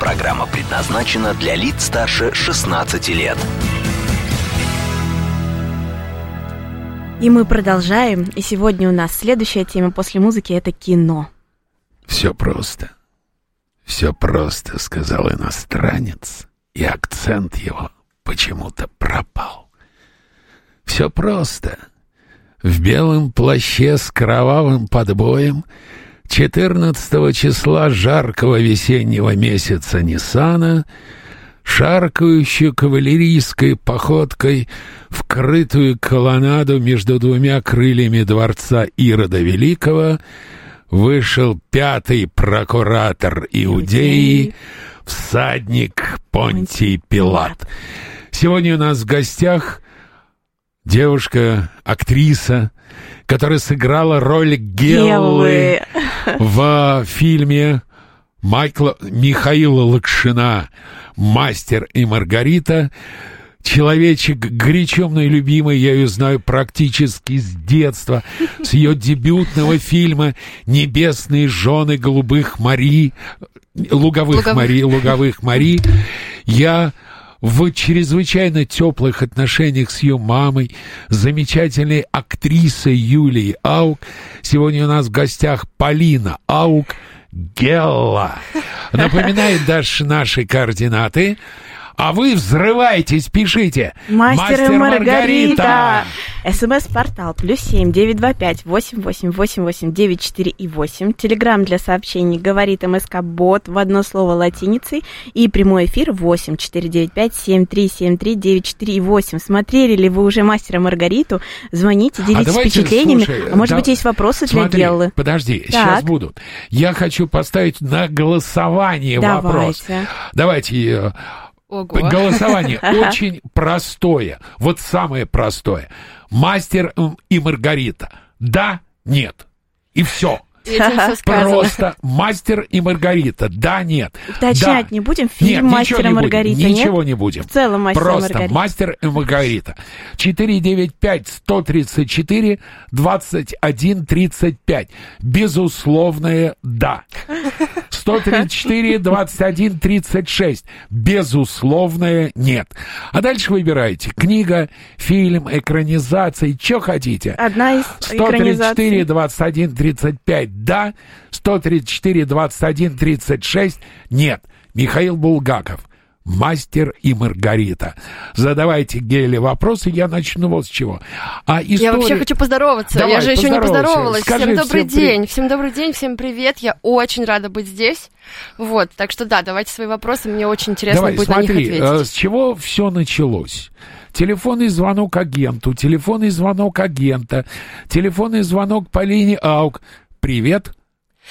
Программа предназначена для лиц старше 16 лет. И мы продолжаем. И сегодня у нас следующая тема после музыки это кино. Все просто. Все просто, сказал иностранец, и акцент его почему-то пропал. Все просто. В белом плаще с кровавым подбоем 14 числа жаркого весеннего месяца Ниссана шаркающую кавалерийской походкой вкрытую колоннаду между двумя крыльями дворца Ирода Великого вышел пятый прокуратор Иудеи, всадник Понтий Пилат. Сегодня у нас в гостях девушка, актриса, которая сыграла роль Геллы, в фильме Майкла Михаила Лакшина «Мастер и Маргарита». Человечек горячо мной любимый, я ее знаю практически с детства, с ее дебютного фильма «Небесные жены голубых Мари», луговых, луговых. Мари, луговых Мари. Я в чрезвычайно теплых отношениях с ее мамой, замечательной актрисой Юлией Аук. Сегодня у нас в гостях Полина Аук Гелла. Напоминает даже наши координаты. А вы взрывайтесь, пишите. Мастер, Мастер и Маргарита. СМС-портал плюс семь девять два пять восемь восемь восемь восемь девять четыре и восемь. Телеграмм для сообщений говорит МСК Бот в одно слово латиницей. И прямой эфир восемь четыре девять пять семь три семь три девять четыре и восемь. Смотрели ли вы уже Мастера Маргариту? Звоните, делитесь а впечатлениями. Слушай, а может да, быть есть вопросы смотри, для Геллы? Подожди, так. сейчас будут. Я хочу поставить на голосование Давайте. вопрос. Давайте э, Ого. Голосование очень простое. Вот самое простое. Мастер и Маргарита. Да, нет. И все. Просто мастер и Маргарита. Да, нет. Уточнять да. не будем. Фильм нет, мастер и Маргарита. Нет? Ничего не будем. В целом мастер Просто и Маргарита. мастер и Маргарита. 495 134 21 35. Безусловное да. 134 21 36. Безусловное нет. А дальше выбирайте. Книга, фильм, экранизация, что хотите. Одна из 134 21 35 да, 134, 21, 36 нет. Михаил Булгаков. Мастер и Маргарита. Задавайте Геле вопросы, я начну вот с чего. А история... Я вообще хочу поздороваться. Давай, я же еще не поздоровалась. Скажи, всем добрый всем день. При... Всем добрый день, всем привет. Я очень рада быть здесь. Вот, так что да, давайте свои вопросы. Мне очень интересно Давай, будет смотри, на них ответить. Э, с чего все началось? телефонный звонок агенту, телефонный звонок агента, телефонный звонок по линии АУК. Привет,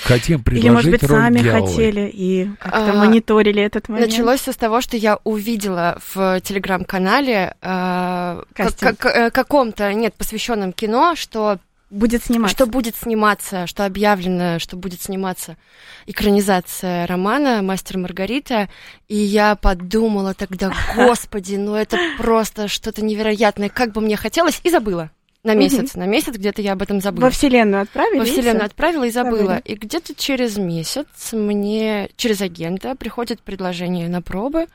Хотим предложить Или, может быть, роль сами Геллы. хотели и как-то а, мониторили этот момент. Началось все с того, что я увидела в телеграм-канале э, как, как, э, каком-то, нет, посвященном кино, что будет сниматься. Что будет сниматься, что объявлено, что будет сниматься экранизация романа «Мастер Маргарита». И я подумала тогда, господи, ну это просто что-то невероятное, как бы мне хотелось, и забыла. На месяц, угу. на месяц где-то я об этом забыла. Во Вселенную отправили? Во Вселенную отправила и забыла. Забыли. И где-то через месяц мне, через агента, приходит предложение на пробы э,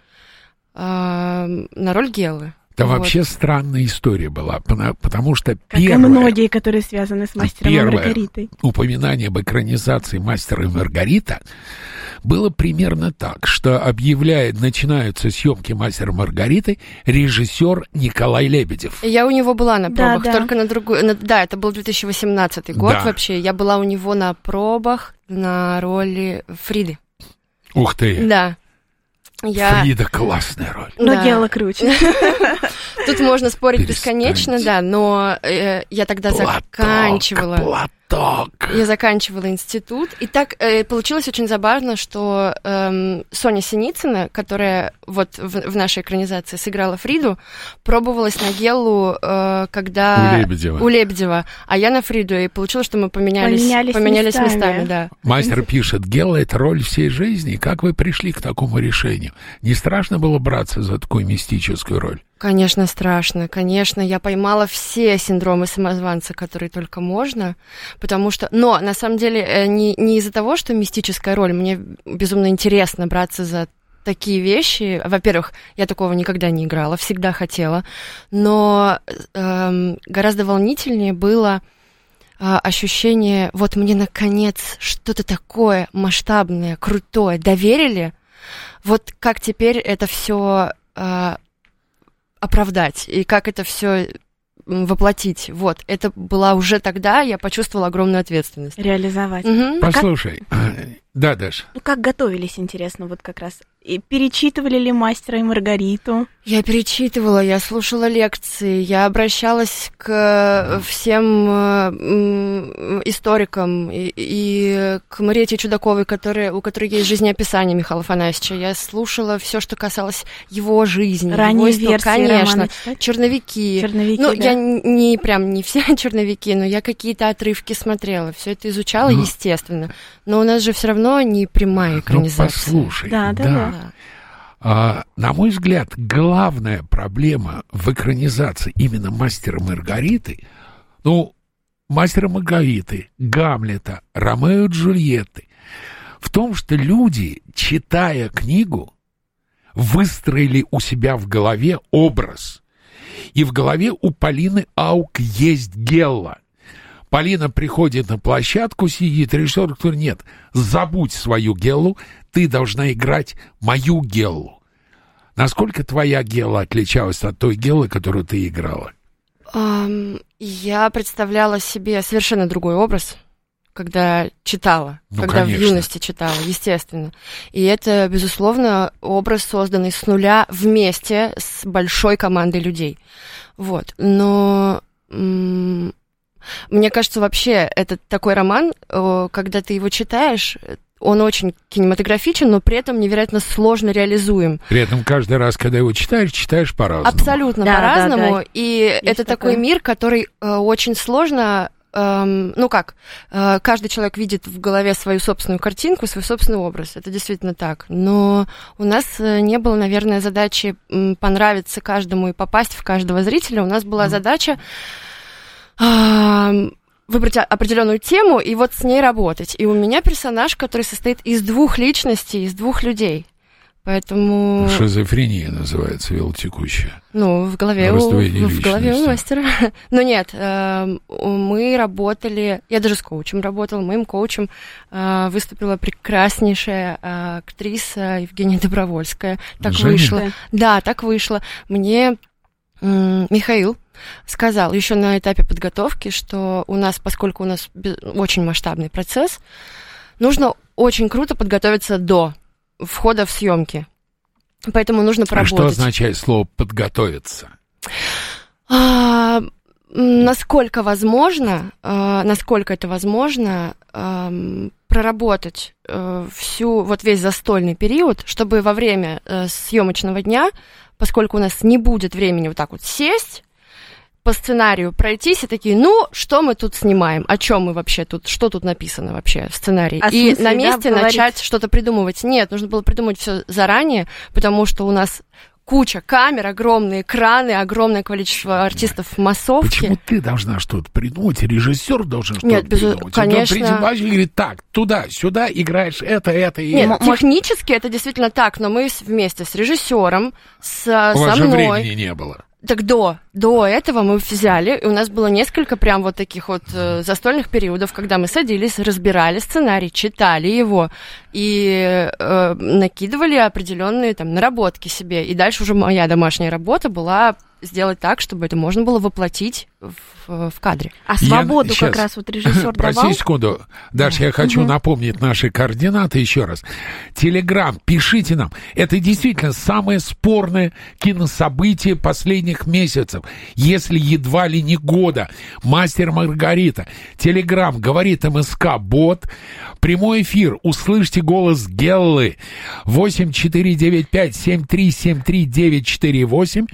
на роль Гелы. Да вот. вообще странная история была, потому что как первое... многие, которые связаны с «Мастером первое и Маргаритой». упоминание об экранизации «Мастера и Маргарита» было примерно так, что объявляет, начинаются съемки «Мастера Маргариты» режиссер Николай Лебедев. Я у него была на пробах, да, да. только на другую... На, да, это был 2018 год да. вообще. Я была у него на пробах на роли Фриды. Ух ты! Да. Я... Фрида классная роль. Но да. Гела круче. Тут можно спорить бесконечно, да, но э, я тогда заканчивала. Так. Я заканчивала институт. И так э, получилось очень забавно, что э, Соня Синицына, которая вот в, в нашей экранизации сыграла Фриду, пробовалась на Геллу, э, когда... У Лебедева. У Лебедева. А я на Фриду. И получилось, что мы поменялись, Поменялись поменялись местами. местами. да. Мастер пишет, Гела — это роль всей жизни. Как вы пришли к такому решению? Не страшно было браться за такую мистическую роль? Конечно, страшно. Конечно, я поймала все синдромы самозванца, которые только можно, потому что... Но, на самом деле, э, не, не из-за того, что мистическая роль. Мне безумно интересно браться за такие вещи. Во-первых, я такого никогда не играла, всегда хотела. Но эм, гораздо волнительнее было э, ощущение, вот мне наконец что-то такое масштабное, крутое доверили. Вот как теперь это все э, оправдать и как это все воплотить. Вот, это была уже тогда, я почувствовала огромную ответственность. Реализовать. Мгм. Послушай, э, да, Даш, Ну, как готовились, интересно, вот как раз. И перечитывали ли мастера и Маргариту? Я перечитывала, я слушала лекции, я обращалась к э, всем э, историкам и, и к Мариете Чудаковой, которая, у которой есть жизнеописание Михаила Афанасьевича. Я слушала все, что касалось его жизни, его Ранние истории. версии конечно. романа? Черновики. Черновики, ну, да. я не прям не все черновики, но я какие-то отрывки смотрела, все это изучала, Ну. естественно. Но у нас же все равно не прямая ну экранизация. послушай, Да, да, Да. А, на мой взгляд, главная проблема в экранизации именно «Мастера Маргариты», ну, «Мастера Маргариты», «Гамлета», «Ромео и Джульетты», в том, что люди, читая книгу, выстроили у себя в голове образ. И в голове у Полины Аук есть Гелла. Полина приходит на площадку, сидит, режиссер говорит, нет, забудь свою Геллу, ты должна играть мою Геллу. Насколько твоя Гелла отличалась от той Геллы, которую ты играла? Ам, я представляла себе совершенно другой образ, когда читала, Ну, когда конечно. в юности читала, естественно. И это, безусловно, образ, созданный с нуля вместе с большой командой людей. Вот. Но мне кажется, вообще, это такой роман, когда ты его читаешь, он очень кинематографичен, но при этом невероятно сложно реализуем. При этом каждый раз, когда его читаешь, читаешь по-разному. Абсолютно Да, по-разному. да, да. И это такой такое. мир, который э, очень сложно. эм, ну как, э, каждый человек видит в голове свою собственную картинку, свой собственный образ. Это действительно так. Но у нас э, не было, наверное, задачи понравиться каждому и попасть в каждого зрителя. У нас была задача ам, выбрать определенную тему и вот с ней работать. И у меня персонаж, который состоит из двух личностей, из двух людей. Поэтому... Шизофрения называется велотекущая. Ну, в голове, у, в голове у мастера. Но нет, эм, мы работали, я даже с коучем работала, моим коучем э, выступила прекраснейшая э, актриса Евгения Добровольская. Так Женя? вышло. Да, так вышло. Мне Михаил сказал еще на этапе подготовки, что у нас, поскольку у нас очень масштабный процесс, нужно очень круто подготовиться до входа в съемки. Поэтому нужно А поработать. что означает слово «подготовиться»? А, насколько возможно, а, насколько это возможно, ам, проработать э, всю, вот весь застольный период, чтобы во время э, съемочного дня, поскольку у нас не будет времени вот так вот сесть, по сценарию пройтись и такие, ну, что мы тут снимаем, о чем мы вообще тут, что тут написано вообще в сценарии. А и смысле, на да, месте говорить? начать что-то придумывать. Нет, нужно было придумать все заранее, потому что у нас куча камер, огромные экраны, огромное количество артистов в массовке. Почему ты должна что-то придумать, режиссер должен что-то Нет, без- придумать? конечно. Он говорит, так, туда, сюда играешь это, это и Нет, это. технически это действительно так, но мы вместе с режиссером, с, У со вас же мной. времени не было. Так до, до этого мы взяли, и у нас было несколько прям вот таких вот э, застольных периодов, когда мы садились, разбирали сценарий, читали его и э, накидывали определенные там наработки себе. И дальше уже моя домашняя работа была сделать так, чтобы это можно было воплотить в, в кадре. А свободу я, как раз вот режиссер Прости давал? секунду. Даша, я хочу угу. напомнить наши координаты еще раз. Телеграм, пишите нам. Это действительно самое спорное кинособытие последних месяцев, если едва ли не года. Мастер Маргарита. Телеграм говорит МСК Бот. Прямой эфир. Услышьте голос Геллы. 8495-7373-948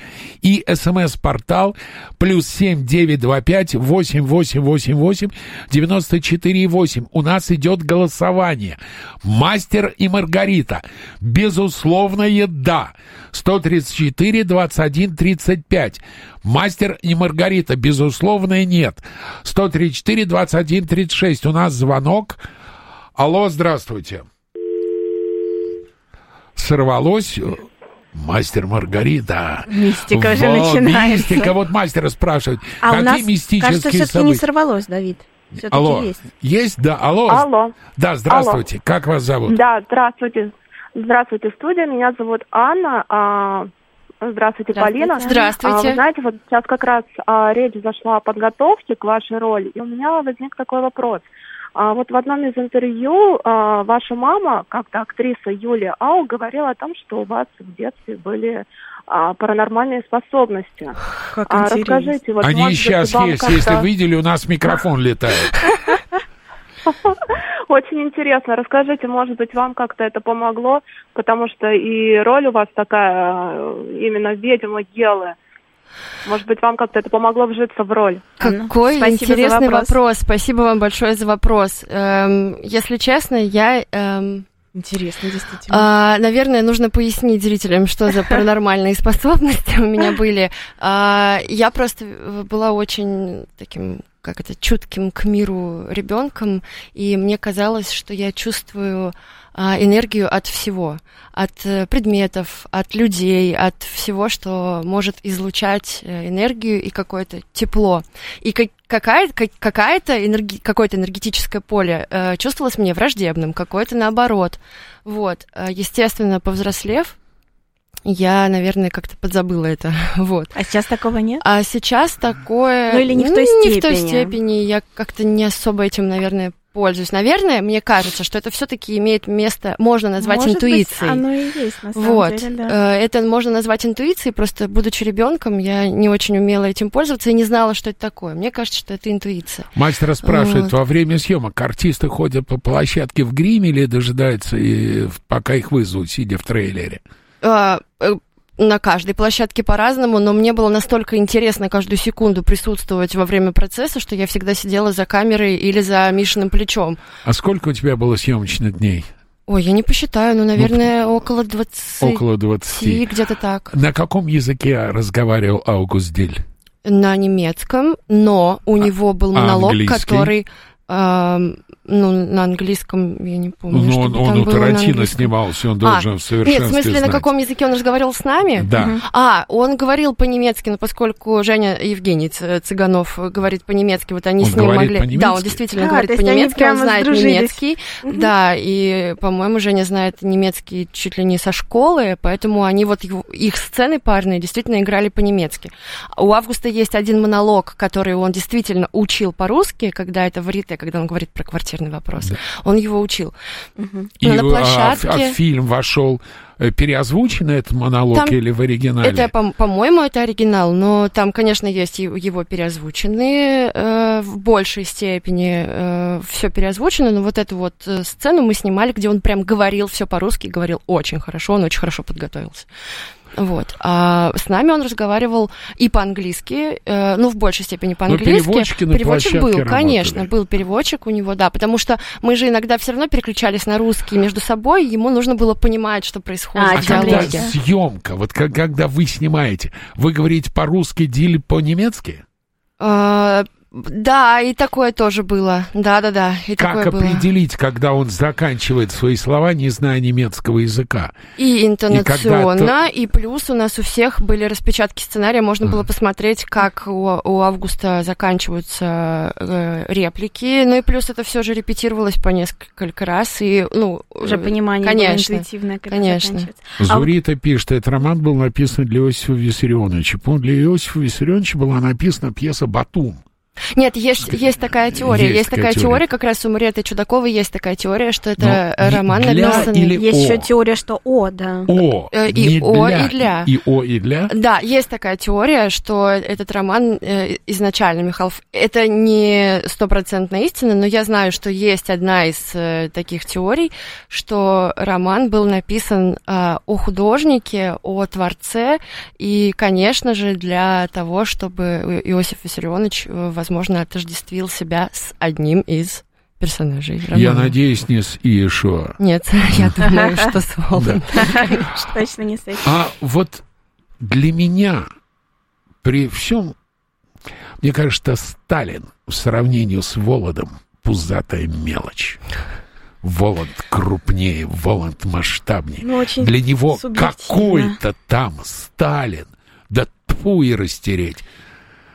и смс-портал плюс 7925 8888 94,8. У нас идет голосование. Мастер и Маргарита. Безусловное да. 134 21 35. Мастер и Маргарита. Безусловное нет. 134 21 36. У нас звонок. Алло, здравствуйте. Сорвалось. Мастер Маргарита. Мистика же начинается. Мистика. Вот мастера спрашивают, а какие у нас, мистические кажется, все-таки события? не сорвалось, Давид. Все-таки Алло. есть. Есть, да. Алло. Алло. Да, здравствуйте. Алло. Как вас зовут? Да, здравствуйте. Здравствуйте, студия. Меня зовут Анна. А, здравствуйте, Здравствуйте. Полина. Здравствуйте. А, вы знаете, вот сейчас как раз а, речь зашла о подготовке к вашей роли, и у меня возник такой вопрос. А, вот в одном из интервью а, ваша мама, как-то актриса Юлия Ау, говорила о том, что у вас в детстве были а, паранормальные способности. Как А, интересно. расскажите, вот, Они может сейчас вам есть. Если видели, у нас микрофон летает. Очень интересно. Расскажите, может быть, вам как-то это помогло, потому что и роль у вас такая, э, именно ведьма Гелы. Может быть, вам как-то это помогло вжиться в роль? Какой спасибо интересный вопрос. вопрос. Спасибо вам большое за вопрос. Эм, если честно, я... эм, Интересно, действительно. А, наверное, нужно пояснить зрителям, что за паранормальные способности у меня были. А, я просто была очень таким, как это, чутким к миру ребенком, и мне казалось, что я чувствую энергию от всего, от э, предметов, от людей, от всего, что может излучать э, энергию и какое-то тепло. И как- какая- как- какая-то энерги- какое-то энергетическое поле э, чувствовалось мне враждебным, какое-то наоборот. Вот, Э, естественно, повзрослев, я, наверное, как-то подзабыла это. Вот. А сейчас такого нет? А сейчас такое... Ну, или не в той Не в той степени. степени. Я как-то не особо этим, наверное, пользуюсь. Наверное, мне кажется, что это все-таки имеет место, можно назвать Может интуицией. Быть, оно и есть, на самом Вот. деле, да. Э, Это можно назвать интуицией, просто будучи ребенком, я не очень умела этим пользоваться и не знала, что это такое. Мне кажется, что это интуиция. Мастера спрашивает, Вот. во время съемок артисты ходят по площадке в гриме или дожидаются, и, пока их вызовут, сидя в трейлере? А, на каждой площадке по-разному, но мне было настолько интересно каждую секунду присутствовать во время процесса, что я всегда сидела за камерой или за Мишиным плечом. А сколько у тебя было съемочных дней? Ой, я не посчитаю, ну, наверное, около 20, Около 20. где-то так. На каком языке разговаривал Аугуст Диль? На немецком, но у него был а монолог, английский? который... ну, на английском, я не помню, Ну, что он, там он у Тарантино снимался, он А, должен в совершенстве Нет, в смысле, знать. на каком языке он разговаривал с нами? Да. А, он говорил по-немецки, но поскольку Женя Евгений Цыганов говорит по-немецки, вот они Он с ним могли... Да, он действительно А, говорит по-немецки, он знает сдружились. немецкий. Да, и, по-моему, Женя знает немецкий чуть ли не со школы, поэтому они вот его- их сцены парные действительно играли по-немецки. У Августа есть один монолог, который он действительно учил по-русски, когда это в Рите, когда он говорит про квартирный вопрос. Он его учил. И Но на а, площадке- а в фильм вошел э, переозвученный этот монолог Там- или в оригинале? Это, по- по-моему, это оригинал, но там, конечно, есть и его переозвученные э, в большей степени все переозвучено, но вот эту вот э, сцену мы снимали, где он прям говорил все по-русски, говорил очень хорошо, он очень хорошо подготовился. Вот. А с нами он разговаривал и по-английски, э, ну, в большей степени по-английски. переводчики на Переводчик был, работали. конечно, был переводчик у него, да, потому что мы же иногда все равно переключались на русский между собой, ему нужно было понимать, что происходит А, А в когда диалоге. съемка, вот как- когда вы снимаете, вы говорите по-русски, Диль по-немецки? А, Да, и такое тоже было. Да-да-да, и как такое было. определить, когда он заканчивает свои слова, не зная немецкого языка? И интонационно, И и, плюс у нас у всех были распечатки сценария, можно было посмотреть, как у, у Августа заканчиваются э, реплики, ну и плюс это все же репетировалось по несколько раз, и, ну... Уже понимание конечно, было интуитивное, как конечно. заканчивается. А Зурита пишет, этот роман был написан для Иосифа Виссарионовича. По-моему, для Иосифа Виссарионовича была написана пьеса «Батум». Нет, есть, есть такая теория. Есть Есть, такая такая теория. теория, как раз у Мариэты Чудаковой есть такая теория, что это Но э, роман для написан... Есть О. еще теория, что О, да. О, Э, и не О, и для. И О, и для. Да, есть такая теория, что этот роман э, изначально, Михалков, это не стопроцентная истина, но я знаю, что есть одна из таких теорий, что роман был написан о художнике, о творце, и, конечно же, для того, чтобы Иосиф Виссарионович, возможно, отождествил себя с одним из персонажей романа. Я надеюсь, не с Иешуа. Нет, я думаю, что с Волом. Точно не с этим. А вот для меня при всем, мне кажется, Сталин в сравнении с Володом пузатая мелочь. Воланд крупнее, Воланд масштабнее. Ну, очень Для него какой-то там Сталин. Да тьфу и растереть.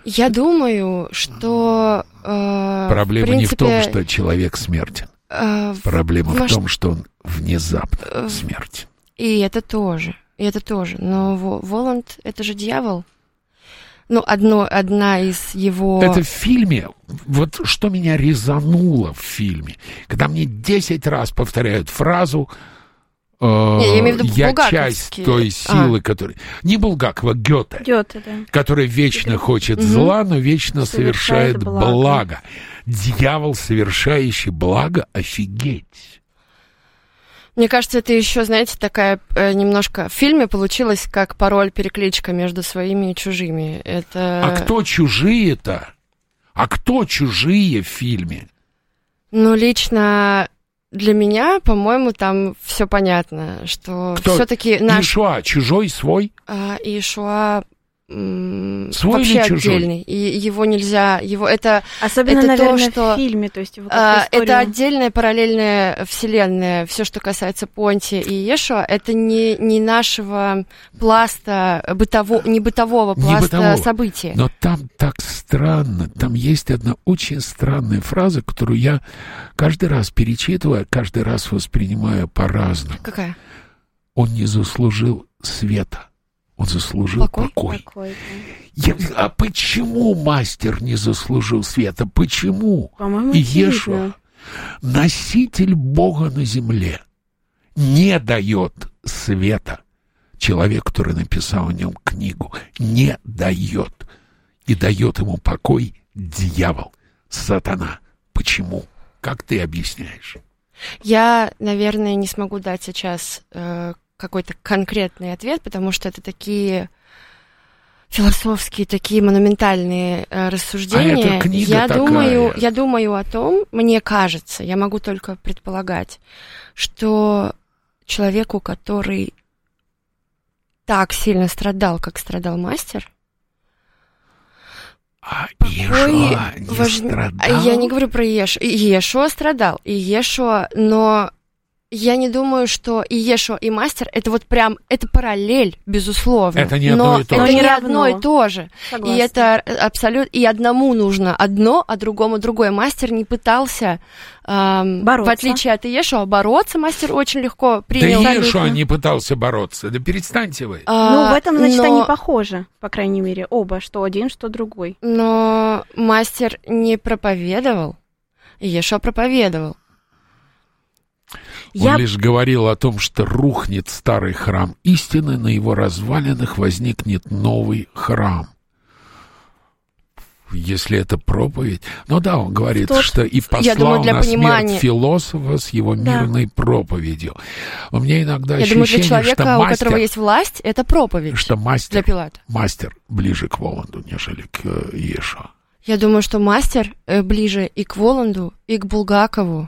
Я думаю, что... э, Проблема в не в том, принципе, что человек смертен. э, в- Проблема в Маш- том, что он внезапно Э, смертен. И это тоже, и это тоже. Но Во- Воланд — это же дьявол. Ну, одно, одна из его... Это в фильме, вот что меня резануло в фильме, когда мне 10 раз повторяют фразу э, я в виду «Я часть той силы, которая...» Не Булгакова, Гёте, Гёте, да. который вечно хочет Мгм. зла, но вечно совершает, Совершает благо. благо. Дьявол, совершающий благо, офигеть. Мне кажется, это еще, знаете, такая э, немножко... В фильме получилось как пароль-перекличка между своими и чужими. Это... А кто чужие-то? А кто чужие в фильме? Ну, лично для меня, по-моему, там все понятно, что все-таки наш Ишуа, чужой, свой? А, Иешуа Свой вообще или чужой? отдельный. И его нельзя, его это, Особенно, Это то, наверное, что, в фильме, то есть его а, это отдельная параллельная вселенная. Все, что касается Понти и Иешуа, это не, не нашего пласта бытово, не бытового Не пласта бытового. события. Но там так странно. Там есть одна очень странная фраза, которую я каждый раз перечитываю, каждый раз воспринимаю по-разному. Какая? Он не заслужил света. Он заслужил Покой? покой. Такой, да. Я- а почему мастер не заслужил света? Почему? По-моему, И очевидно. Ешуа, носитель Бога на земле, не дает света. Человек, который написал о нем книгу, не дает. И дает ему покой дьявол, сатана. Почему? Как ты объясняешь? Я, наверное, не смогу дать сейчас э, какой-то конкретный ответ, потому что это такие философские, такие монументальные э, рассуждения. А книга я такая. думаю, я думаю о том, мне кажется, я могу только предполагать, что человеку, который так сильно страдал, как страдал мастер, А Иешуа не важн- страдал? А Я не говорю про Еш... Иешуа страдал, и Иешуа, но я не думаю, что и Иешуа, и мастер это вот прям, это параллель, безусловно. Это не одно но и то это же. не Но не одно и то же. Согласна. И это абсолютно... И одному нужно одно, а другому другое. Мастер не пытался, эм, Бороться. в отличие от Иешуа, бороться. Мастер очень легко Да принял... Иешуа не пытался бороться. Да перестаньте вы. А, Ну, в этом, значит, но- они похожи, по крайней мере, оба, что один, что другой. Но мастер не проповедовал. Иешуа проповедовал. Он Я лишь говорил о том, что рухнет старый храм истины, на его развалинах возникнет новый храм. Если это проповедь. Ну да, он говорит, Тот- что и послал Я думаю, для на понимания- смерть философа с его Да. мирной проповедью. У меня иногда Я думаю, для ощущение, человека, что у мастер, которого есть власть, это проповедь что мастер, для Пилата. мастер ближе к Воланду, нежели к э, Иешуа. Я думаю, что мастер э, ближе и к Воланду, и к Булгакову.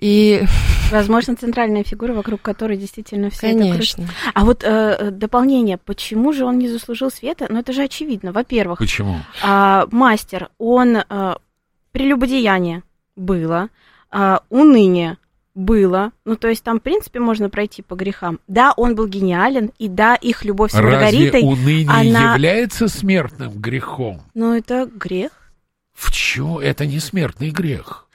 И Возможно, центральная фигура, вокруг которой действительно все Конечно. это крутится. А вот э, дополнение, почему же он не заслужил света? Ну, это же очевидно. Во-первых, Почему? а, мастер, он э, прелюбодеяние было, а, уныние было. Ну, то есть там, в принципе, можно пройти по грехам. Да, он был гениален, и да, их любовь с Разве Маргаритой, уныние она- является смертным грехом? ну, это грех. В чё? Это не смертный грех.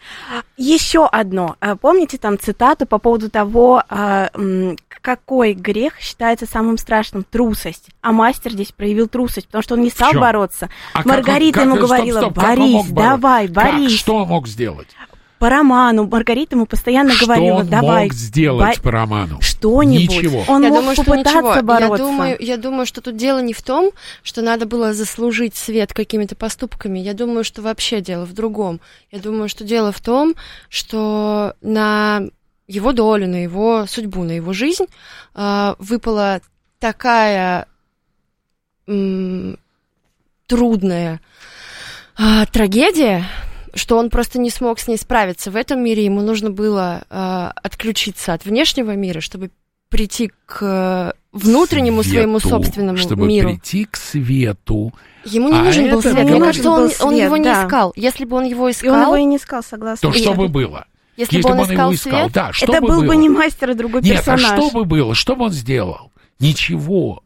Еще одно. А, Помните там цитату по поводу того, а, какой грех считается самым страшным? Трусость. А мастер здесь проявил трусость, потому что он не стал бороться. А как Маргарита он- ему как- стоп, говорила, стоп, как он мог бороться? давай, Как? борись. Что он мог сделать? По роману Маргарита ему постоянно Что говорила, он давай, мог сделать по роману? что-нибудь. Ничего. Он я мог думаю, что попытаться ничего. бороться. Я думаю, я думаю, что тут дело не в том, что надо было заслужить свет какими-то поступками. Я думаю, что вообще дело в другом. Я думаю, что дело в том, что на его долю, на его судьбу, на его жизнь а, выпала такая м, трудная а, трагедия, что он просто не смог с ней справиться. В этом мире ему нужно было а, отключиться от внешнего мира, чтобы прийти к э, внутреннему Свету, своему собственному чтобы миру. прийти к свету. Ему не А нужен был свет. Мне кажется, он, был он свет, его не да. искал. Если бы он его И искал, он его и не искал, согласна. То И- что бы было? если, Если бы он его искал искал, свет, да, что это бы был было? бы не мастер, а другой Нет, персонаж. а что бы было? Что бы он сделал? Ничего.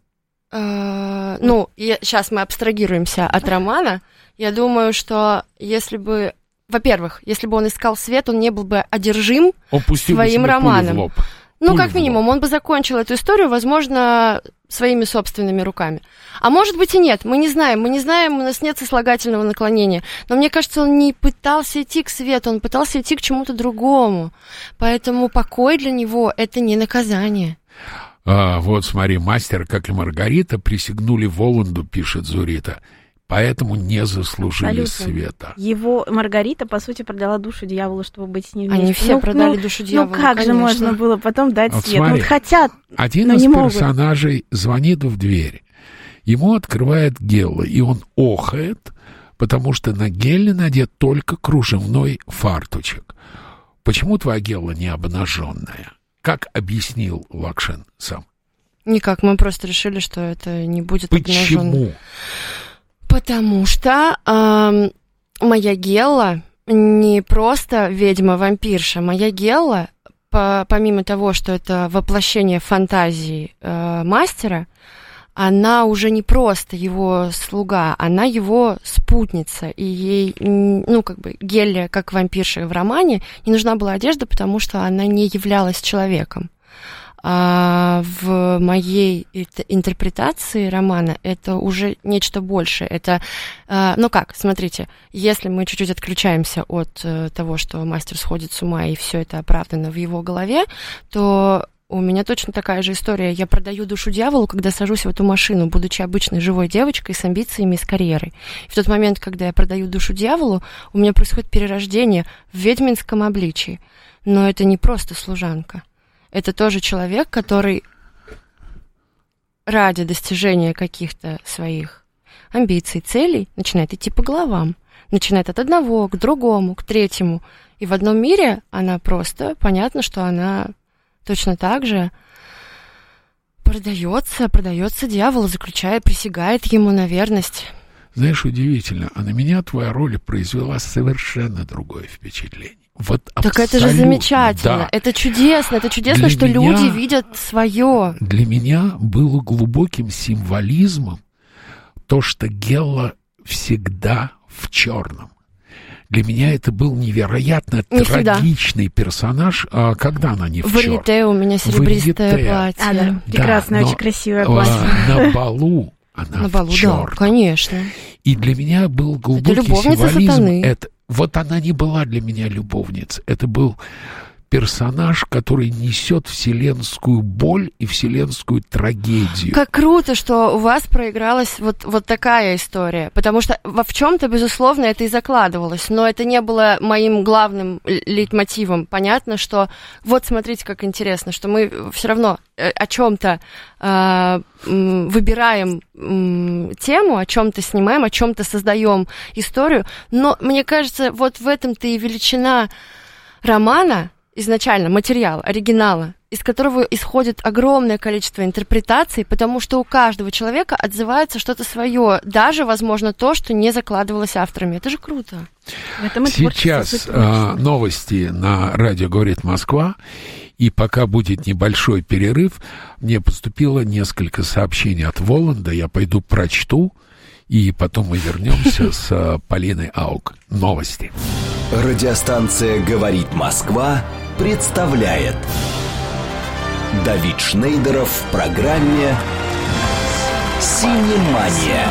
э, ну, сейчас мы абстрагируемся от романа. Я думаю, что если бы, во-первых, если бы он искал свет, он не был бы одержим Он пустил бы Своим себе пулю романом. в лоб. Ну, Пулю как минимум, он бы закончил эту историю, возможно, своими собственными руками. А может быть и нет, мы не знаем, мы не знаем, у нас нет сослагательного наклонения. Но мне кажется, он не пытался идти к свету, он пытался идти к чему-то другому. Поэтому покой для него — это не наказание. А, вот смотри, мастер, как и Маргарита, присягнули Воланду, пишет Зурита. Поэтому не заслужили Абсолютно. света. Его Маргарита, по сути, продала душу дьяволу, чтобы быть с ним Они все Ну, продали ну, душу дьявола. Ну как же конечно. можно было потом дать Вот свет? смотри. Ну, вот хотят. Один Но из не могут. персонажей звонит в дверь. Ему открывает Гелла, и он охает, потому что на Гелле надет только кружевной фартучек. Почему твоя Гелла не обнаженная? Как объяснил Лакшин сам? Никак, мы просто решили, что это не будет. Почему? Потому что ам, моя Гелла не просто ведьма-вампирша. Моя Гелла, по- помимо того, что это воплощение фантазии э, мастера, она уже не просто его слуга, она его спутница. И ей, ну, как бы, Гелле, как вампирша в романе, не нужна была одежда, потому что она не являлась человеком. А в моей интерпретации романа это уже нечто большее. Это, а, ну как, смотрите, если мы чуть-чуть отключаемся от э, того, что мастер сходит с ума и все это оправдано в его голове, то у меня точно такая же история. Я продаю душу дьяволу, когда сажусь в эту машину, будучи обычной живой девочкой с амбициями и с карьерой. И в тот момент, когда я продаю душу дьяволу, у меня происходит перерождение в ведьминском обличии. Но это не просто служанка. Это тоже человек, который ради достижения каких-то своих амбиций, целей начинает идти по головам. Начинает от одного к другому, к третьему. И в одном мире она просто, понятно, что она точно так же продается, продается дьяволу, заключает, присягает ему на верность. Знаешь, удивительно, а на меня твоя роль произвела совершенно другое впечатление. Вот Так это же замечательно, да. это чудесно, это чудесно, Для что меня- люди видят свое. Для меня было глубоким символизмом то, что Гелла всегда в черном. Для меня это был невероятно Не всегда. трагичный персонаж. А когда она не в В черном? Арите у меня серебристое платье. А, да, прекрасное, но, очень красивое а, платье. На балу она На в балу, да, конечно. И для меня был глубокий любовница символизм. сатаны. Это, вот она не была для меня любовницей. Это был персонаж, который несет вселенскую боль и вселенскую трагедию. Как круто, что у вас проигралась вот, вот такая история. Потому что во в чем-то, безусловно, это и закладывалось. Но это не было моим главным лейтмотивом. Понятно, что вот смотрите, как интересно, что мы все равно э, о чем-то выбираем м, тему, о чем-то снимаем, о чем-то создаем историю. Но мне кажется, вот в этом-то и величина романа изначально материала, оригинала, из которого исходит огромное количество интерпретаций, потому что у каждого человека отзывается что-то свое, даже, возможно, то, что не закладывалось авторами. Это же круто. Сейчас а, новости на радио «Говорит Москва». И пока будет небольшой перерыв, мне поступило несколько сообщений от Воланда. Я пойду прочту, и потом мы вернемся с а, Полиной Аук. Новости. Радиостанция «Говорит Москва» представляет Давид Шнейдеров в программе «Синемания».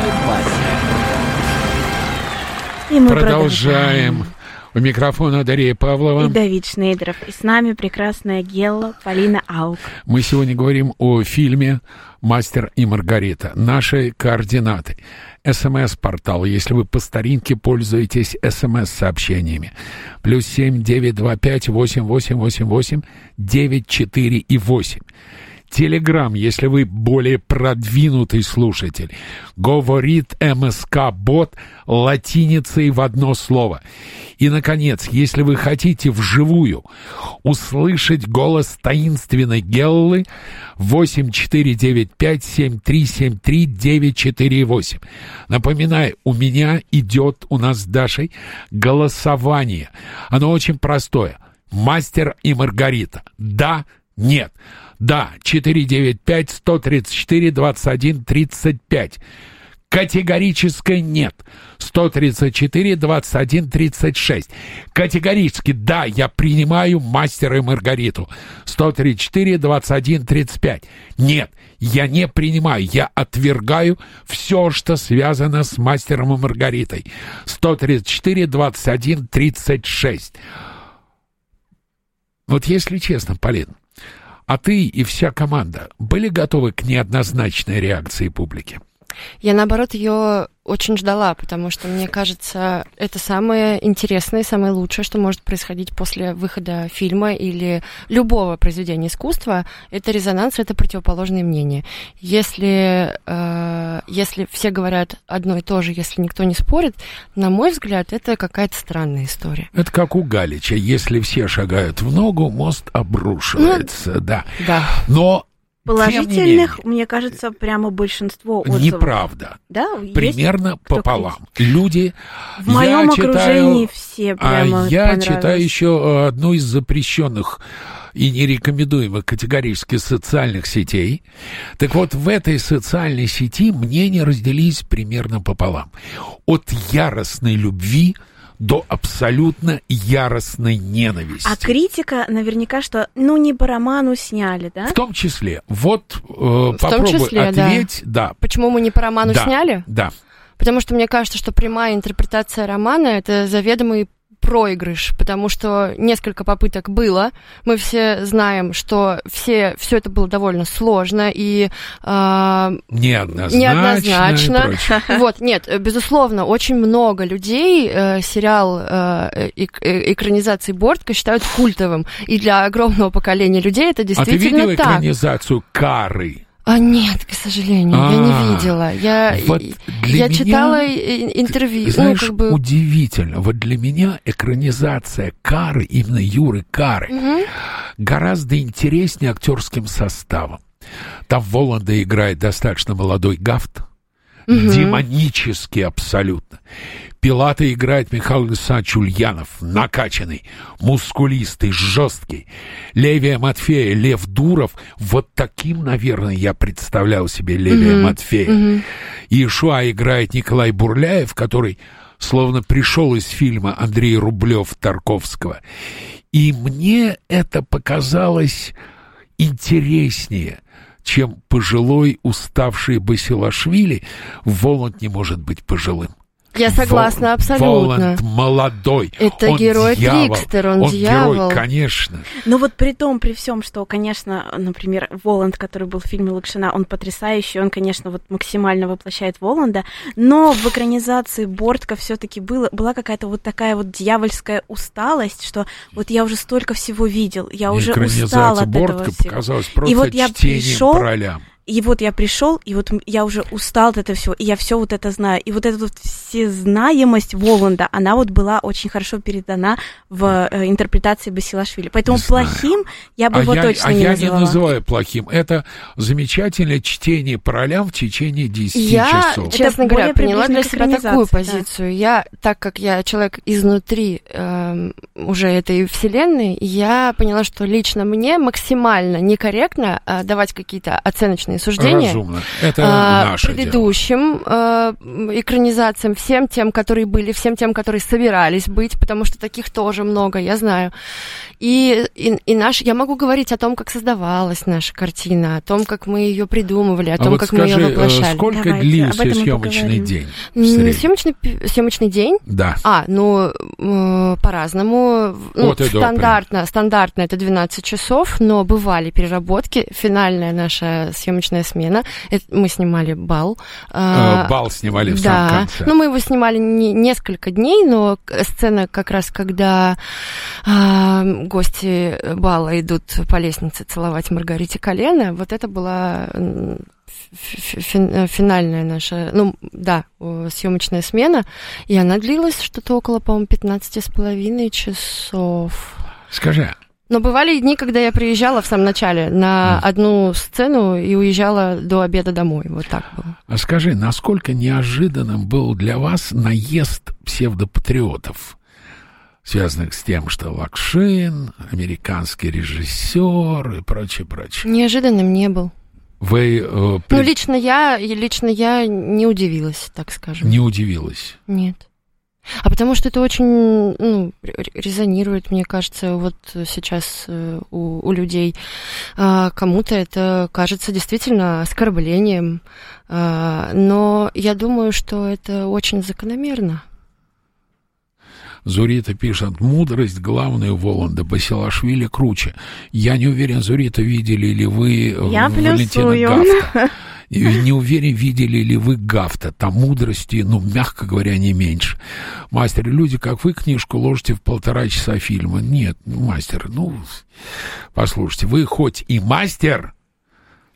И мы продолжаем. продолжаем. У микрофона Дарья Павлова. И Давид Шнейдеров. И с нами прекрасная Гелла Полина Аук. Мы сегодня говорим о фильме «Мастер и Маргарита». Наши координаты. СМС-портал, если вы по старинке пользуетесь СМС-сообщениями. Плюс семь девять два пять восемь восемь восемь восемь девять четыре и восемь. Телеграм, если вы более продвинутый слушатель. Говорит МСК Бот латиницей в одно слово. И, наконец, если вы хотите вживую услышать голос таинственной Геллы, 8495-7373-948. Напоминаю, у меня идет у нас с Дашей голосование. Оно очень простое. Мастер и Маргарита. Да, нет. Да, 495-134-21-35. Категорическое нет. 134, 21, 36. Категорически да, я принимаю мастера и Маргариту. 134, 21, 35. Нет, я не принимаю, я отвергаю все, что связано с мастером и Маргаритой. 134, 21, 36. Вот если честно, Полин, а ты и вся команда были готовы к неоднозначной реакции публики? Я, наоборот, ее очень ждала, потому что, мне кажется, это самое интересное, самое лучшее, что может происходить после выхода фильма или любого произведения искусства. Это резонанс, это противоположные мнения. Если, э, если все говорят одно и то же, если никто не спорит, на мой взгляд, это какая-то странная история. Это как у Галича. Если все шагают в ногу, мост обрушивается, ну, да. Да. Но Положительных, мне кажется, прямо большинство отзывов. Неправда. Да? Примерно Есть пополам. Люди... В моем окружении читаю, все прямо А я читаю еще э, одну из запрещенных и нерекомендуемых категорически социальных сетей. Так вот, в этой социальной сети мнения разделились примерно пополам. От яростной любви до абсолютно яростной ненависти. А критика наверняка, что ну не по роману сняли, да? В том числе. Вот э, в попробуй том числе, ответь. Да. да. Почему мы не по роману да, сняли? Да. Потому что мне кажется, что прямая интерпретация романа это заведомый проигрыш, потому что несколько попыток было. Мы все знаем, что все, все это было довольно сложно и э, неоднозначно. неоднозначно. Вот, нет, безусловно, очень много людей э, сериал э, э, экранизации Бортка считают культовым. И для огромного поколения людей это действительно так. А ты видела так. экранизацию Кары? А нет, к сожалению, а, я не а, видела. Я, вот я меня, читала интервью. Ну, знаешь, ну, как бы... удивительно. Вот для меня экранизация Кары, именно Юры Кары, угу. гораздо интереснее актерским составом. Там Воланда играет достаточно молодой Гафт, угу. демонический абсолютно. Пилата играет Михаил Александрович Ульянов, накачанный, мускулистый, жесткий. Левия Матфея, Лев Дуров, вот таким, наверное, я представлял себе Левия mm-hmm. Матфея. Mm-hmm. Иешуа играет Николай Бурляев, который словно пришел из фильма Андрея Рублев-Тарковского. И мне это показалось интереснее – чем пожилой уставший Басилашвили, Воланд не может быть пожилым. Я согласна Вол, абсолютно. Воланд молодой. Это он герой дьявол. Трикстер, он, он дьявол. герой, конечно. Но вот при том, при всем, что, конечно, например, Воланд, который был в фильме Лакшина, он потрясающий, он, конечно, вот максимально воплощает Воланда, но в экранизации Бортка все-таки было, была какая-то вот такая вот дьявольская усталость, что вот я уже столько всего видел, я уже устала от Бортка этого всего. показалась просто И вот я пришел, И вот я пришел, и вот я уже устал от этого всего, и я все вот это знаю. И вот эта вот всезнаемость Воланда, она вот была очень хорошо передана в э, интерпретации Басилашвили. Поэтому не плохим я бы а его я, точно а не я называла. не называю плохим. Это замечательное чтение по ролям в течение 10 я, часов. честно это говоря, приняла для себя такую да. позицию. Я, так как я человек изнутри э, уже этой вселенной, я поняла, что лично мне максимально некорректно э, давать какие-то оценочные суждения. Разумно. Это а, наше предыдущим дело. Э, экранизациям, всем тем, которые были, всем тем, которые собирались быть, потому что таких тоже много, я знаю. И, и, и наш, я могу говорить о том, как создавалась наша картина, о том, как мы ее придумывали, о а том, вот как скажи, мы ее воплощали. Сколько Давайте, длился съемочный день? Съемочный, съемочный день? Да. А, ну, э, по-разному. Ну, стандартно, стандартно это 12 часов, но бывали переработки. Финальная наша съемочная смена. Это, мы снимали бал. Э, бал снимали в да. самом конце. Ну, мы его снимали не, несколько дней, но сцена как раз, когда э, гости бала идут по лестнице целовать Маргарите колено, вот это была финальная наша, ну, да, съемочная смена, и она длилась что-то около, по-моему, 15 с половиной часов. Скажи, но бывали дни, когда я приезжала в самом начале на одну сцену и уезжала до обеда домой. Вот так было. А скажи, насколько неожиданным был для вас наезд псевдопатриотов? связанных с тем, что Лакшин, американский режиссер и прочее, прочее. Неожиданным не был. Вы... Э, при... Ну, лично я, лично я не удивилась, так скажем. Не удивилась? Нет. А потому что это очень ну, резонирует, мне кажется, вот сейчас э, у, у людей. А, кому-то это кажется действительно оскорблением, а, но я думаю, что это очень закономерно. Зурита пишет, мудрость главная у Воланда, Басилашвили круче. Я не уверен, Зурита, видели ли вы э, Я Валентина Не уверен, видели ли вы Гафта. Там мудрости, ну, мягко говоря, не меньше. Мастер, люди, как вы книжку ложите в полтора часа фильма. Нет, мастер, ну, послушайте, вы хоть и мастер,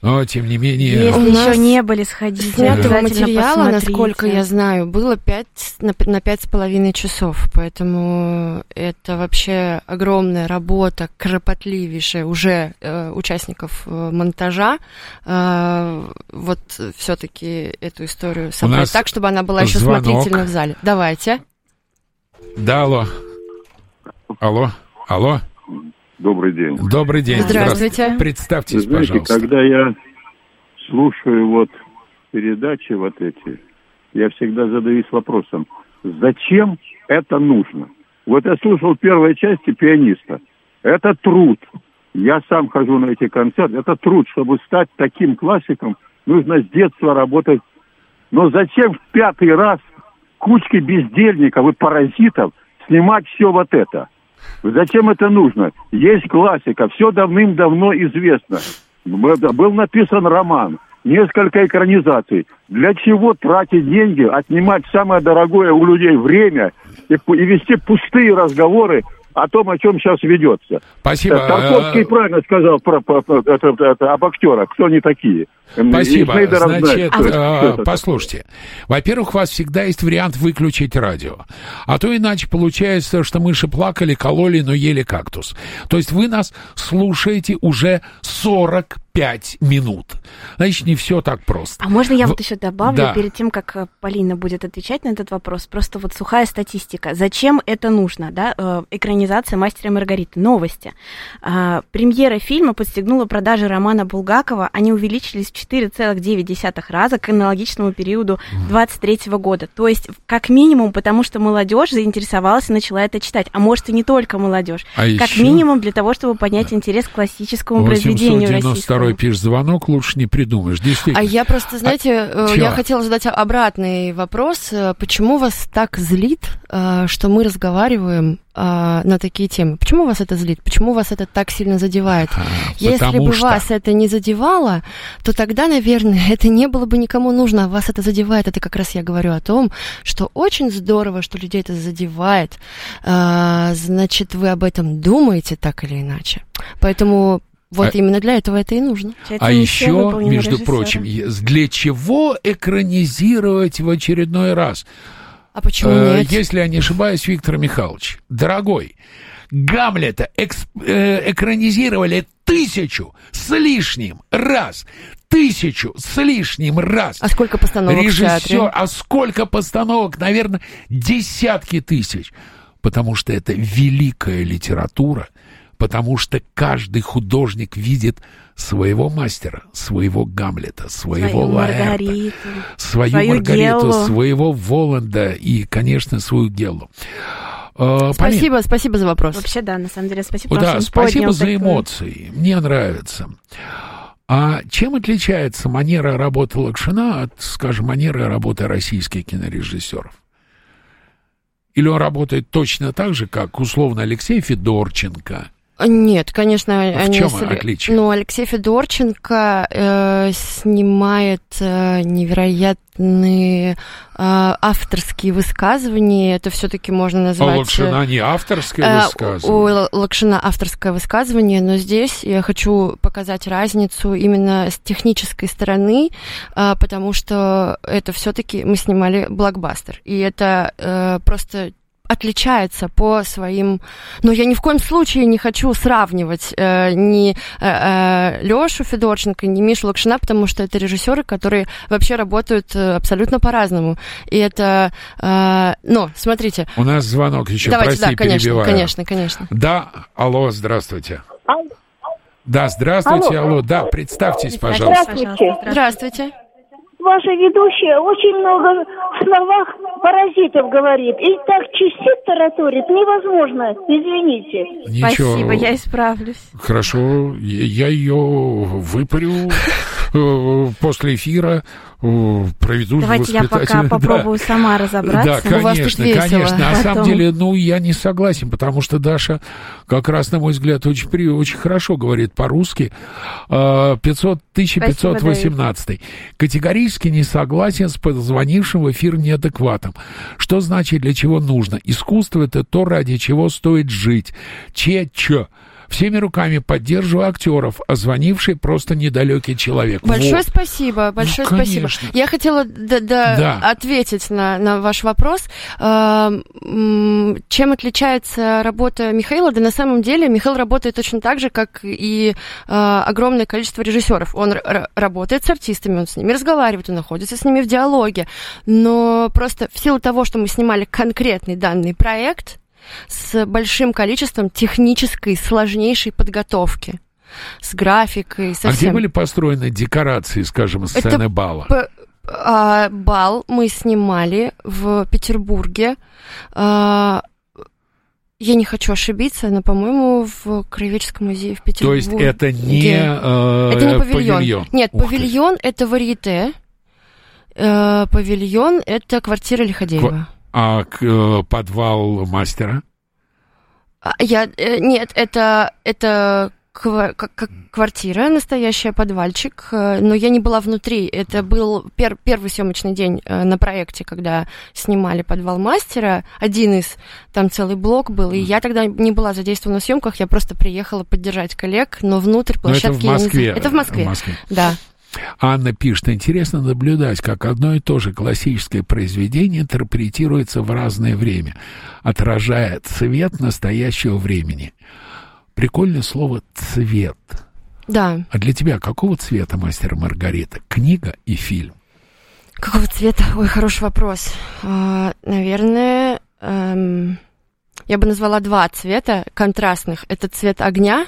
но, тем не менее... Если еще не были, сходите. Снятого материала, насколько я знаю, было 5, на, с половиной часов. Поэтому это вообще огромная работа, кропотливейшая уже э, участников э, монтажа. Э, вот все-таки эту историю собрать так, чтобы она была еще звонок. смотрительна в зале. Давайте. Да, алло. Алло. Алло. Добрый день. Добрый день. Здравствуйте. Представьтесь, Знаете, пожалуйста. когда я слушаю вот передачи вот эти, я всегда задаюсь вопросом, зачем это нужно? Вот я слушал первой части «Пианиста». Это труд. Я сам хожу на эти концерты. Это труд, чтобы стать таким классиком, нужно с детства работать. Но зачем в пятый раз кучки бездельников и паразитов снимать все вот это? Зачем это нужно? Есть классика, все давным-давно известно. Был написан роман, несколько экранизаций. Для чего тратить деньги, отнимать самое дорогое у людей время и, и вести пустые разговоры о том, о чем сейчас ведется. Спасибо. Тарковский правильно сказал про, про, про, это, это, об актерах, кто они такие. Спасибо. Значит, а, послушайте. Во-первых, у вас всегда есть вариант выключить радио. А то иначе получается, что мыши плакали, кололи, но ели кактус. То есть вы нас слушаете уже 40 пять минут. Значит, не все так просто. А можно я в... вот еще добавлю, да. перед тем, как э, Полина будет отвечать на этот вопрос, просто вот сухая статистика. Зачем это нужно, да? Э, экранизация «Мастера и Маргариты». Новости. А, премьера фильма подстегнула продажи романа Булгакова. Они увеличились в 4,9 раза к аналогичному периоду 23 года. То есть, как минимум, потому что молодежь заинтересовалась и начала это читать. А может, и не только молодежь. А как еще... минимум для того, чтобы поднять интерес к классическому произведению российскому второй пишет звонок, лучше не придумаешь. Действительно. А я просто, знаете, а, я хотела задать обратный вопрос. Э, почему вас так злит, э, что мы разговариваем на такие темы? Почему вас это злит? Почему вас это так сильно задевает? А, Если бы что... вас это не задевало, то тогда, наверное, это не было бы никому нужно, а вас это задевает. Это как раз я говорю о том, что очень здорово, что людей это задевает. Значит, вы об этом думаете так или иначе. Поэтому Вот а, именно для этого это и нужно. А еще, между режиссера. прочим, для чего экранизировать в очередной раз? А почему э, нет? Если я не ошибаюсь, Виктор Михайлович, дорогой, Гамлета экс, э, экранизировали тысячу с лишним раз. Тысячу с лишним раз. А сколько постановок Режиссер, а сколько постановок? Наверное, десятки тысяч. Потому что это великая литература, потому что каждый художник видит своего мастера, своего Гамлета, своего Лаэрта, свою, свою Маргариту, Геллу. своего Воланда и, конечно, свою Геллу. Uh, спасибо, помимо... спасибо за вопрос. Вообще, да, на самом деле, спасибо. Да, спасибо за такой... эмоции. Мне нравится. А чем отличается манера работы Лакшина от, скажем, манеры работы российских кинорежиссеров? Или он работает точно так же, как условно Алексей Федорченко нет, конечно, в они... чем отличие? Ну, Алексей Федорченко э, снимает э, невероятные э, авторские высказывания. Это все-таки можно назвать... А Лакшина не авторское э, высказывание? У Лакшина авторское высказывание, но здесь я хочу показать разницу именно с технической стороны, э, потому что это все-таки мы снимали блокбастер. И это э, просто отличается по своим... Но я ни в коем случае не хочу сравнивать э, ни э, э, Лешу Федорченко, ни Мишу Лакшина, потому что это режиссеры, которые вообще работают э, абсолютно по-разному. И это... Э, но, смотрите... У нас звонок еще, Давайте, прости, да, конечно, перебиваю. конечно, конечно. Да, алло, здравствуйте. Да, здравствуйте, алло. алло. Да, представьтесь, пожалуйста. Здравствуйте. Здравствуйте ваша ведущая очень много в словах паразитов говорит. И так чистит тараторит невозможно. Извините. Ничего. Спасибо, я исправлюсь. Хорошо, я ее выпарю э, после эфира проведу Давайте я пока попробую да. сама разобраться. Да, конечно, конечно. На самом деле, ну, я не согласен, потому что Даша как раз, на мой взгляд, очень, очень хорошо говорит по-русски. 500, 1518. Категорически не согласен с позвонившим в эфир неадекватом. Что значит, для чего нужно? Искусство — это то, ради чего стоит жить. Че-че. Всеми руками поддерживаю актеров, а звонивший просто недалекий человек. Большое вот. спасибо, большое ну, спасибо. Я хотела да, да, да. ответить на, на ваш вопрос. Чем отличается работа Михаила? Да на самом деле Михаил работает точно так же, как и а, огромное количество режиссеров. Он работает с артистами, он с ними разговаривает, он находится с ними в диалоге. Но просто в силу того, что мы снимали конкретный данный проект, с большим количеством технической сложнейшей подготовки с графикой, со А всем. где были построены декорации, скажем, сцены Это бала? П- а, бал мы снимали в Петербурге. А, я не хочу ошибиться, но, по-моему, в Краеведческом музее в Петербурге. То есть это не, э, это не павильон. павильон. Нет, Ух павильон ты. это варьете. Э, павильон это квартира Лиходеева. Ква- а э, подвал мастера? А, я э, нет, это это квартира, настоящая подвальчик, э, но я не была внутри. Это был пер первый съемочный день на проекте, когда снимали подвал мастера. Один из, там целый блок был, и я тогда не была задействована в съемках, я просто приехала поддержать коллег, но внутрь площадки... Но это в Москве. Не... Это в Москве, в Москве. да. Анна пишет, интересно наблюдать, как одно и то же классическое произведение интерпретируется в разное время, отражая цвет настоящего времени. Прикольное слово «цвет». Да. А для тебя какого цвета «Мастер Маргарита»? Книга и фильм? Какого цвета? Ой, хороший вопрос. А, наверное, эм, я бы назвала два цвета контрастных. Это цвет огня,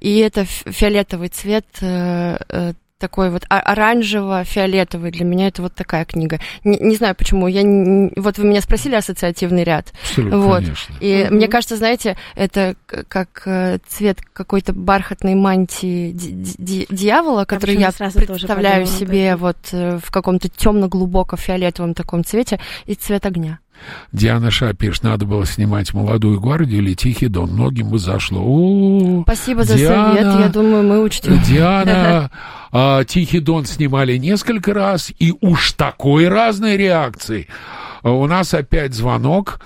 и это фиолетовый цвет э, э, такой вот оранжево-фиолетовый. Для меня это вот такая книга. Не, не знаю почему. Я не, вот вы меня спросили ассоциативный ряд. Абсолютно, вот. конечно. И угу. мне кажется, знаете, это как э, цвет какой-то бархатной мантии дьявола, который я представляю себе вот э, в каком-то темно-глубоко фиолетовом таком цвете, и цвет огня. Диана Шапиш, надо было снимать «Молодую гвардию» или «Тихий дон». Многим бы зашло. О, Спасибо за Диана, совет, я думаю, мы учтем. Диана, а, «Тихий дон» снимали несколько раз, и уж такой разной реакции. А у нас опять звонок.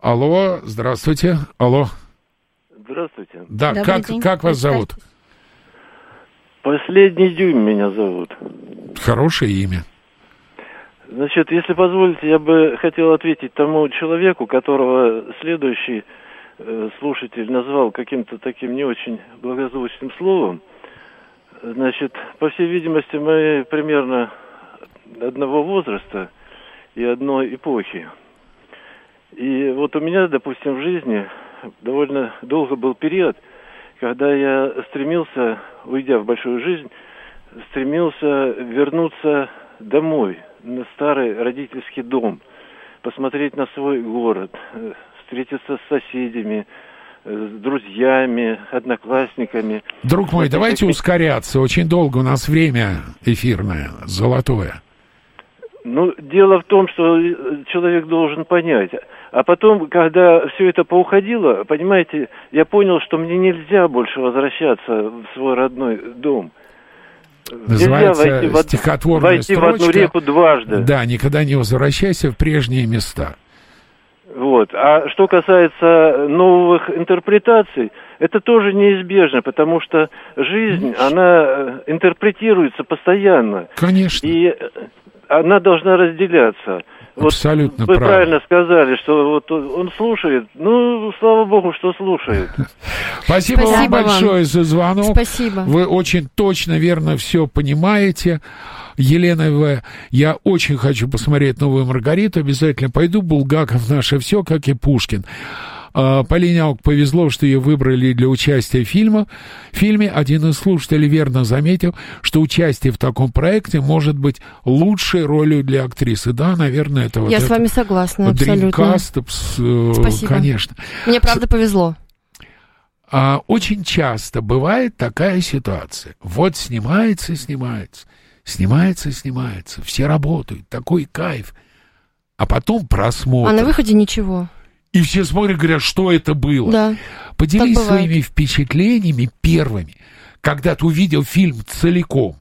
Алло, здравствуйте. Алло. Здравствуйте. Да, как, как вас зовут? Последний дюйм меня зовут. Хорошее имя. Значит, если позволите, я бы хотел ответить тому человеку, которого следующий э, слушатель назвал каким-то таким не очень благозвучным словом. Значит, по всей видимости, мы примерно одного возраста и одной эпохи. И вот у меня, допустим, в жизни довольно долго был период, когда я стремился, уйдя в большую жизнь, стремился вернуться домой, на старый родительский дом, посмотреть на свой город, э, встретиться с соседями, э, с друзьями, одноклассниками. Друг мой, давайте ускоряться. Очень долго у нас время эфирное, золотое. Ну, дело в том, что э, человек должен понять. А потом, когда все это поуходило, понимаете, я понял, что мне нельзя больше возвращаться в свой родной дом. Называется стихотворная войти строчка. в одну реку дважды. Да, никогда не возвращайся в прежние места. Вот. А что касается новых интерпретаций, это тоже неизбежно, потому что жизнь, Конечно. она э, интерпретируется постоянно. Конечно. И она должна разделяться. Абсолютно вот вы прав. правильно сказали, что вот он слушает. Ну, слава богу, что слушает. Спасибо, Спасибо вам большое за звонок. Спасибо. Вы очень точно, верно все понимаете. Елена В. Я очень хочу посмотреть новую Маргариту. Обязательно пойду. Булгаков наше все, как и Пушкин. А, Полине Аук повезло, что ее выбрали для участия в, фильме. в фильме. Один из слушателей верно заметил, что участие в таком проекте может быть лучшей ролью для актрисы. Да, наверное, это вот Я это, с вами согласна, абсолютно. Dreamcast, Спасибо. конечно. Мне правда повезло. А, очень часто бывает такая ситуация. Вот снимается, снимается, снимается, снимается, все работают, такой кайф. А потом просмотр. А на выходе ничего. И все смотрят, говорят, что это было. Да. Поделись своими впечатлениями первыми, когда ты увидел фильм целиком,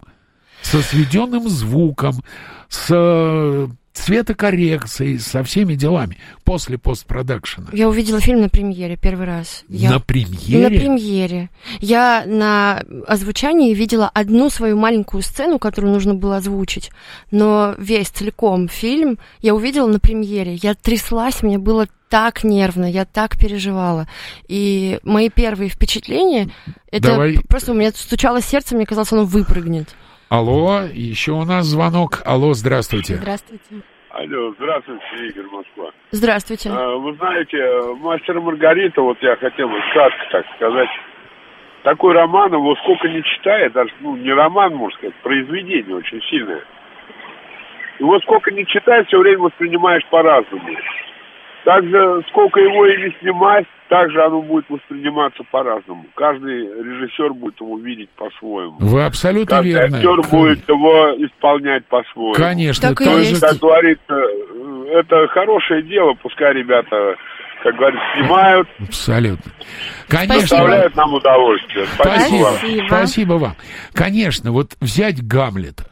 со сведенным звуком, с цветокоррекцией, со всеми делами после постпродакшена. Я увидела фильм на премьере первый раз. Я... На премьере? На премьере. Я на озвучании видела одну свою маленькую сцену, которую нужно было озвучить, но весь целиком фильм я увидела на премьере. Я тряслась, мне было так нервно, я так переживала. И мои первые впечатления, это Давай. просто у меня стучало сердце, мне казалось, оно выпрыгнет. Алло, еще у нас звонок. Алло, здравствуйте. Здравствуйте. Алло, здравствуйте, Игорь Москва. Здравствуйте. А, вы знаете, «Мастер Маргарита», вот я хотел бы кратко так сказать, такой роман, его сколько не читает, даже, ну, не роман, можно сказать, произведение очень сильное. Его сколько не читаешь, все время воспринимаешь по-разному. Также, сколько его и не снимать, также оно будет восприниматься по-разному. Каждый режиссер будет его видеть по-своему. Вы абсолютно Каждый верно. актер будет его исполнять по-своему. Конечно, Так и тоже- есть. Как говорится, это хорошее дело, пускай ребята, как говорится, снимают, Абсолютно. Конечно. доставляют нам удовольствие. Спасибо, Спасибо. вам. Спасибо. Спасибо вам. Конечно, вот взять Гамлета.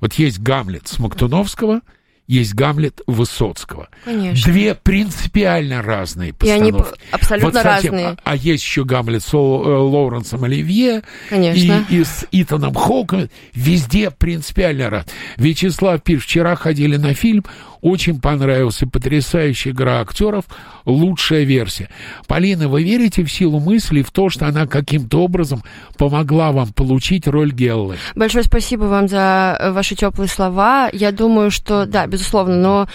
Вот есть Гамлет Смоктуновского, есть Гамлет Высоцкого. Конечно. Две принципиально разные И они постановки. абсолютно совсем. разные. А, а есть еще Гамлет с э, Лоуренсом Оливье Конечно. и, и с Итаном Хоуком. Везде принципиально раз. Вячеслав пишет, вчера ходили на фильм, очень понравился, потрясающая игра актеров, лучшая версия. Полина, вы верите в силу мысли, в то, что она каким-то образом помогла вам получить роль Геллы? Большое спасибо вам за э, ваши теплые слова. Я думаю, что да, безусловно, но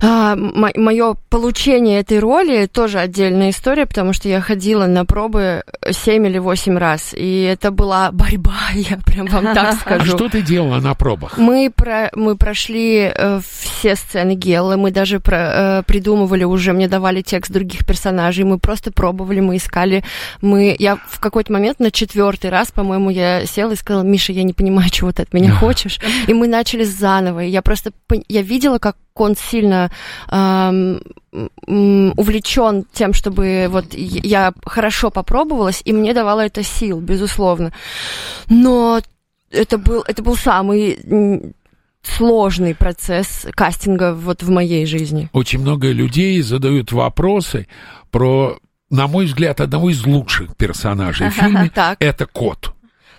мое получение этой роли тоже отдельная история, потому что я ходила на пробы 7 или 8 раз, и это была борьба, я прям вам так А скажу. что ты делала на пробах? Мы, про, мы прошли э, все сцены Геллы, мы даже про, э, придумывали уже, мне давали текст других персонажей, мы просто пробовали, мы искали, мы... Я в какой-то момент на четвертый раз, по-моему, я села и сказала, Миша, я не понимаю, чего ты от меня хочешь. И мы начали заново, и я просто... Я видела, как он сильно эм, увлечен тем, чтобы вот я хорошо попробовалась, и мне давало это сил, безусловно. Но это был, это был самый сложный процесс кастинга вот в моей жизни. Очень много людей задают вопросы про, на мой взгляд, одного из лучших персонажей в фильме. Это кот.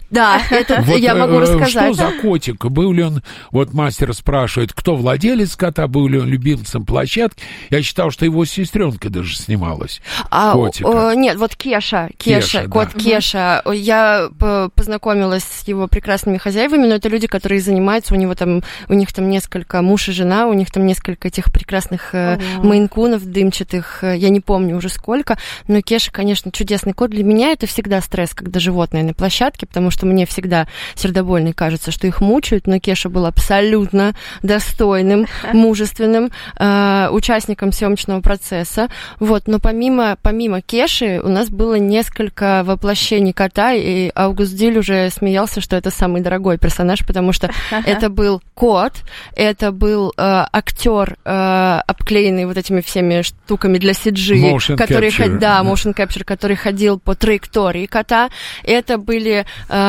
Да, это вот, я могу рассказать. Что за котик? Был ли он, вот мастер спрашивает, кто владелец кота, был ли он любимцем площадки? Я считал, что его сестренка даже снималась. А, котика. О, нет, вот Кеша, Кеша, Кеша кот да. Кеша. Я познакомилась с его прекрасными хозяевами, но это люди, которые занимаются, у него там, у них там несколько муж и жена, у них там несколько этих прекрасных э, мейнкунов дымчатых, э, я не помню уже сколько, но Кеша, конечно, чудесный кот. Для меня это всегда стресс, когда животные на площадке, потому что мне всегда сердобольно кажется, что их мучают, но Кеша был абсолютно достойным, мужественным э, участником съемочного процесса. Вот, но помимо, помимо Кеши у нас было несколько воплощений кота, и Аугуст Диль уже смеялся, что это самый дорогой персонаж, потому что это был кот, это был э, актер, э, обклеенный вот этими всеми штуками для CG, motion который, capture. да, motion capture, который ходил по траектории кота. Это были э,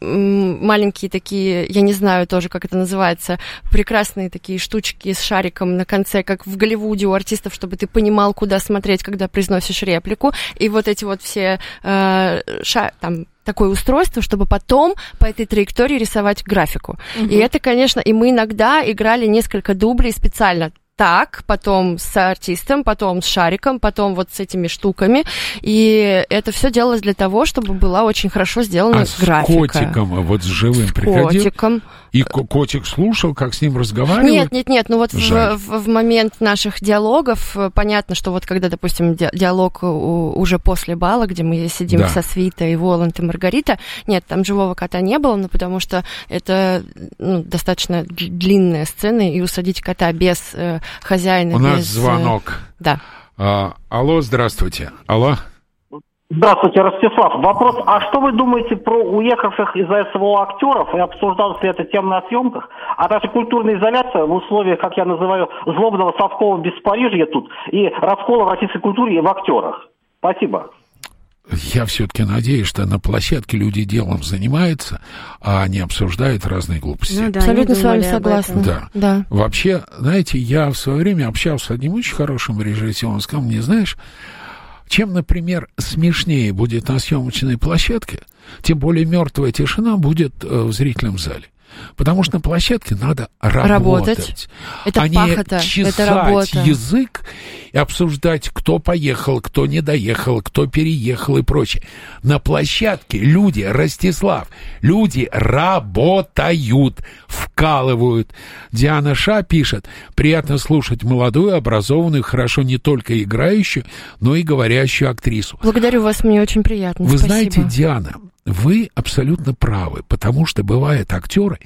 маленькие такие, я не знаю тоже, как это называется, прекрасные такие штучки с шариком на конце, как в Голливуде у артистов, чтобы ты понимал, куда смотреть, когда произносишь реплику. И вот эти вот все э, ша, там такое устройство, чтобы потом по этой траектории рисовать графику. Угу. И это, конечно, и мы иногда играли несколько дублей специально так, потом с артистом, потом с шариком, потом вот с этими штуками. И это все делалось для того, чтобы была очень хорошо сделана а графика. с котиком, а вот с живым с приходил? котиком. И котик слушал, как с ним разговаривал? Нет, нет, нет. Ну вот в, в, в момент наших диалогов э, понятно, что вот когда, допустим, ди диалог уже после бала, где мы сидим да. со Свитой, Воланд и Маргарита, нет, там живого кота не было, ну потому что это ну, достаточно длинная сцена, и усадить кота без э, хозяина. У без, нас э, звонок. Да. А, алло, здравствуйте. Алло. Здравствуйте, Ростислав. Вопрос, а что вы думаете про уехавших из СВО актеров и обсуждалась ли эта тема на съемках? А также культурная изоляция в условиях, как я называю, злобного совкового беспорижья тут и раскола в российской культуре и в актерах? Спасибо. Я все-таки надеюсь, что на площадке люди делом занимаются, а не обсуждают разные глупости. Ну, да, Абсолютно с вами согласна. Да. да. Вообще, знаете, я в свое время общался с одним очень хорошим режиссером. Он сказал мне, знаешь, чем, например, смешнее будет на съемочной площадке, тем более мертвая тишина будет э, в зрительном зале. Потому что на площадке надо работать, работать. Это а пахота, не чесать это работа. язык и обсуждать, кто поехал, кто не доехал, кто переехал и прочее. На площадке люди, Ростислав, люди работают, вкалывают. Диана Ша пишет, приятно слушать молодую, образованную, хорошо не только играющую, но и говорящую актрису. Благодарю вас, мне очень приятно. Вы Спасибо. знаете, Диана, вы абсолютно правы, потому что бывают актеры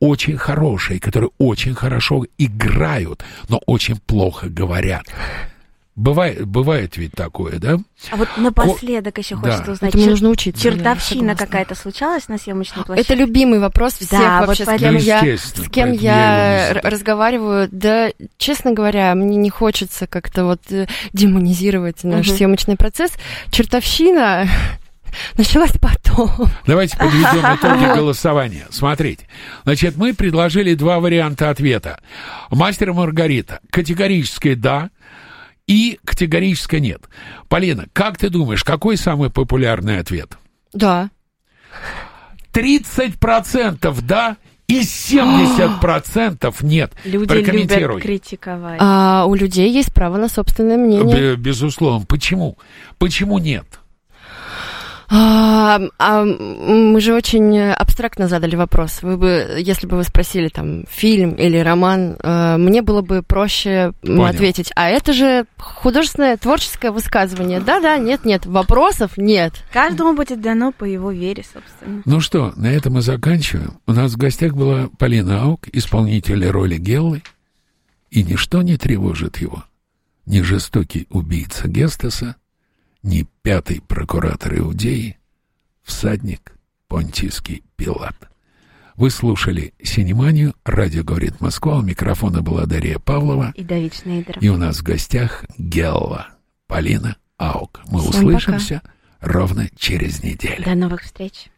очень хорошие, которые очень хорошо играют, но очень плохо говорят. Бывает, бывает ведь такое, да? А вот напоследок Ко... еще хочется да. узнать. Этому нужно учиться. Чертовщина какая-то случалась на съемочной площадке? Это любимый вопрос всех да, вообще, вот с кем я, с кем я, я разговариваю. Да, честно говоря, мне не хочется как-то вот э, демонизировать наш угу. съемочный процесс. Чертовщина началась потом. Давайте подведем итоги голосования. Смотрите. Значит, мы предложили два варианта ответа. Мастер Маргарита. Категорическое «да» и категорическое «нет». Полина, как ты думаешь, какой самый популярный ответ? Да. 30% «да» и 70% нет. Люди любят критиковать. А у людей есть право на собственное мнение. Безусловно. Почему? Почему нет? А, а, мы же очень абстрактно задали вопрос. Вы бы, если бы вы спросили там фильм или роман, э, мне было бы проще Понял. ответить. А это же художественное творческое высказывание. Да-да, нет-нет, вопросов нет. Каждому будет дано по его вере, собственно. Ну что, на этом мы заканчиваем. У нас в гостях была Полина Аук, исполнитель роли Геллы, и ничто не тревожит его. Не жестокий убийца Гестаса, не пятый прокуратор Иудеи, всадник Понтийский Пилат. Вы слушали «Синеманию», радио «Говорит Москва», у микрофона была Дарья Павлова. И Давид Шнейдер. И у нас в гостях Гелла, Полина Аук. Мы Всем услышимся пока. ровно через неделю. До новых встреч.